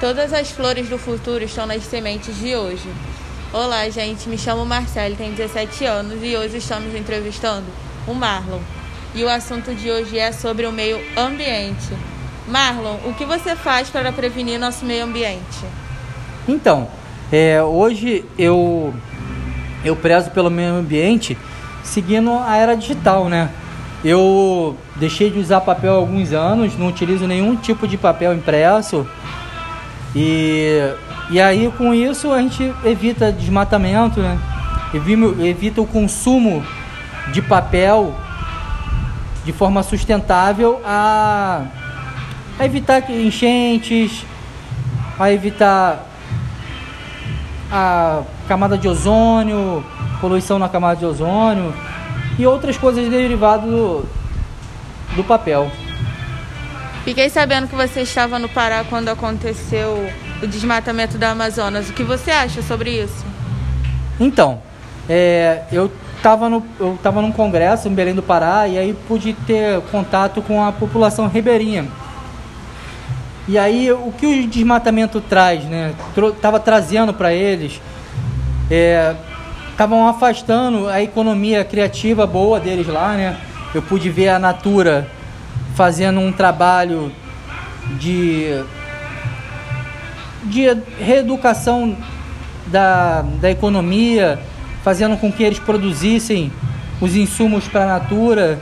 Todas as flores do futuro estão nas sementes de hoje. Olá, gente. Me chamo Marcelo, tenho 17 anos e hoje estamos entrevistando o Marlon. E o assunto de hoje é sobre o meio ambiente. Marlon, o que você faz para prevenir nosso meio ambiente? Então, é, hoje eu, eu prezo pelo meio ambiente seguindo a era digital, né? Eu deixei de usar papel há alguns anos, não utilizo nenhum tipo de papel impresso. E, e aí com isso a gente evita desmatamento, né? Evita o consumo de papel de forma sustentável a, a evitar enchentes, a evitar a camada de ozônio, poluição na camada de ozônio e outras coisas derivadas do, do papel. Fiquei sabendo que você estava no Pará quando aconteceu o desmatamento da Amazonas. O que você acha sobre isso? Então, é, eu estava no, num congresso em Belém do Pará e aí pude ter contato com a população ribeirinha. E aí o que o desmatamento traz, né? Tava trazendo para eles, estavam é, afastando a economia criativa boa deles lá, né? Eu pude ver a Natura fazendo um trabalho de, de reeducação da, da economia, fazendo com que eles produzissem os insumos para a natura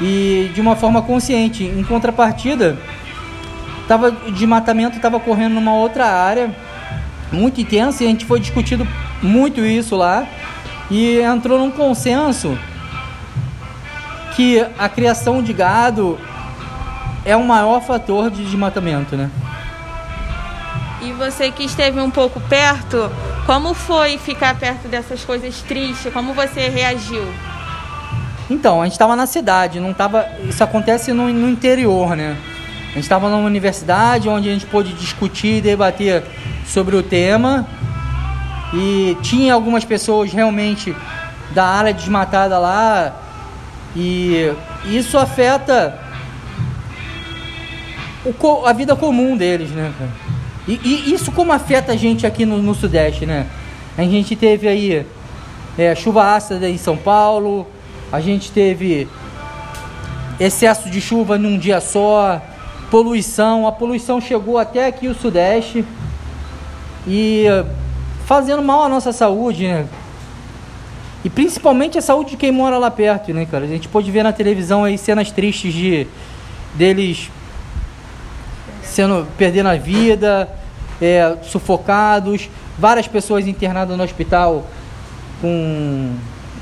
e de uma forma consciente. Em contrapartida, tava, o desmatamento estava correndo numa outra área muito intensa e a gente foi discutido muito isso lá e entrou num consenso que a criação de gado é o maior fator de desmatamento, né? E você que esteve um pouco perto, como foi ficar perto dessas coisas tristes? Como você reagiu? Então, a gente estava na cidade, não tava. Isso acontece no, no interior, né? A gente estava numa universidade onde a gente pôde discutir e debater sobre o tema. E tinha algumas pessoas realmente da área desmatada lá e isso afeta o, a vida comum deles, né, cara? E, e, isso como afeta a gente aqui no, no Sudeste, né? A gente teve aí é, chuva ácida em São Paulo, a gente teve excesso de chuva num dia só, poluição, a poluição chegou até aqui o Sudeste e fazendo mal à nossa saúde, né? E principalmente a saúde de quem mora lá perto, né, cara? A gente pode ver na televisão aí cenas tristes de deles sendo perdendo a vida, é, sufocados, várias pessoas internadas no hospital com,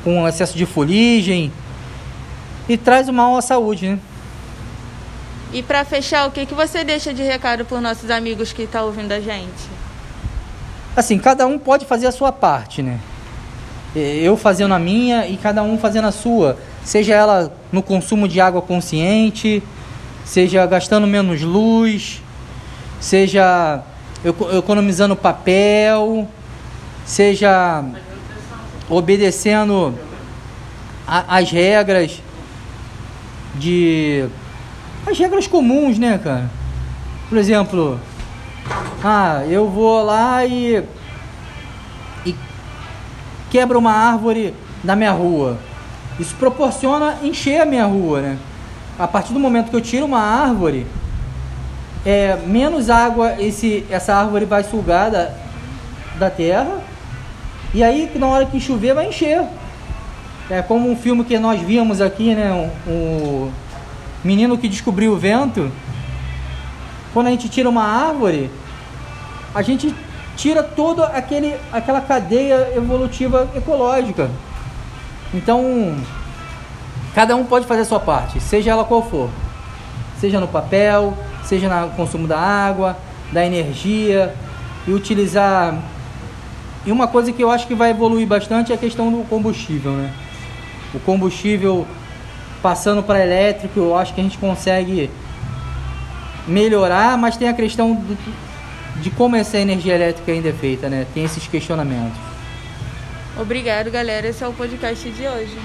com excesso de fuligem e traz o mal à saúde, né? E para fechar, o que, que você deixa de recado para os nossos amigos que estão tá ouvindo a gente? Assim, cada um pode fazer a sua parte, né? Eu fazendo a minha e cada um fazendo a sua. Seja ela no consumo de água consciente, seja gastando menos luz, seja economizando papel, seja obedecendo as regras de as regras comuns, né, cara? Por exemplo, ah, eu vou lá e quebra uma árvore na minha rua. Isso proporciona encher a minha rua, né? A partir do momento que eu tiro uma árvore, é, menos água esse, essa árvore vai sugar da, da terra. E aí, na hora que chover, vai encher. É como um filme que nós vimos aqui, né? O um menino que descobriu o vento. Quando a gente tira uma árvore, a gente tira toda aquele, aquela cadeia evolutiva ecológica. Então, cada um pode fazer a sua parte, seja ela qual for. Seja no papel, seja no consumo da água, da energia e utilizar. E uma coisa que eu acho que vai evoluir bastante é a questão do combustível, né? O combustível passando para elétrico, eu acho que a gente consegue melhorar, mas tem a questão de como essa energia elétrica ainda é feita, né? Tem esses questionamentos. Obrigado, galera. Esse é o podcast de hoje.